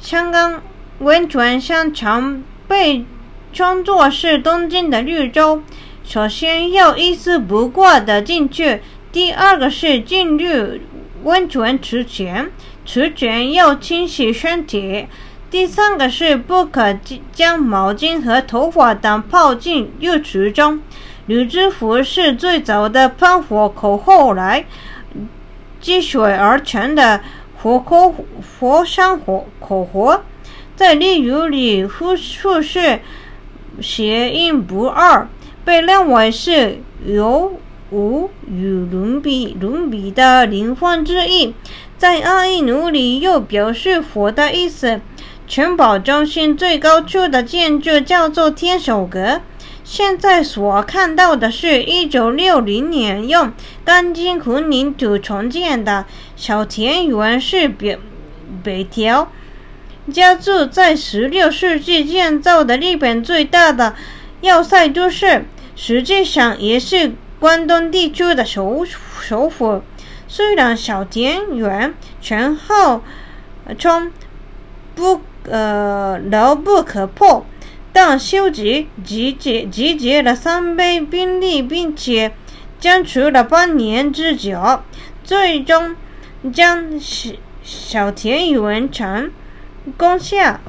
香港温泉乡常被称作是东京的绿洲。首先要一丝不挂的进去，第二个是进入温泉池前，池前要清洗身体。第三个是不可将毛巾和头发等泡进浴池中。吕知福是最早的喷火口，后来积水而成的佛口佛山火口活，在例如里复数是谐音不二，被认为是有无与伦比伦比的灵魂之意，在阿伊努里又表示佛的意思。城堡中心最高处的建筑叫做天守阁。现在所看到的是一九六零年用钢筋混凝土重建的小田园，是北北条家住在十六世纪建造的日本最大的要塞都市，实际上也是关东地区的首首府。虽然小田园全号称不。呃，牢不可破，但修吉集结集结了三倍兵力，并且坚持了半年之久，最终将小小田园城攻下。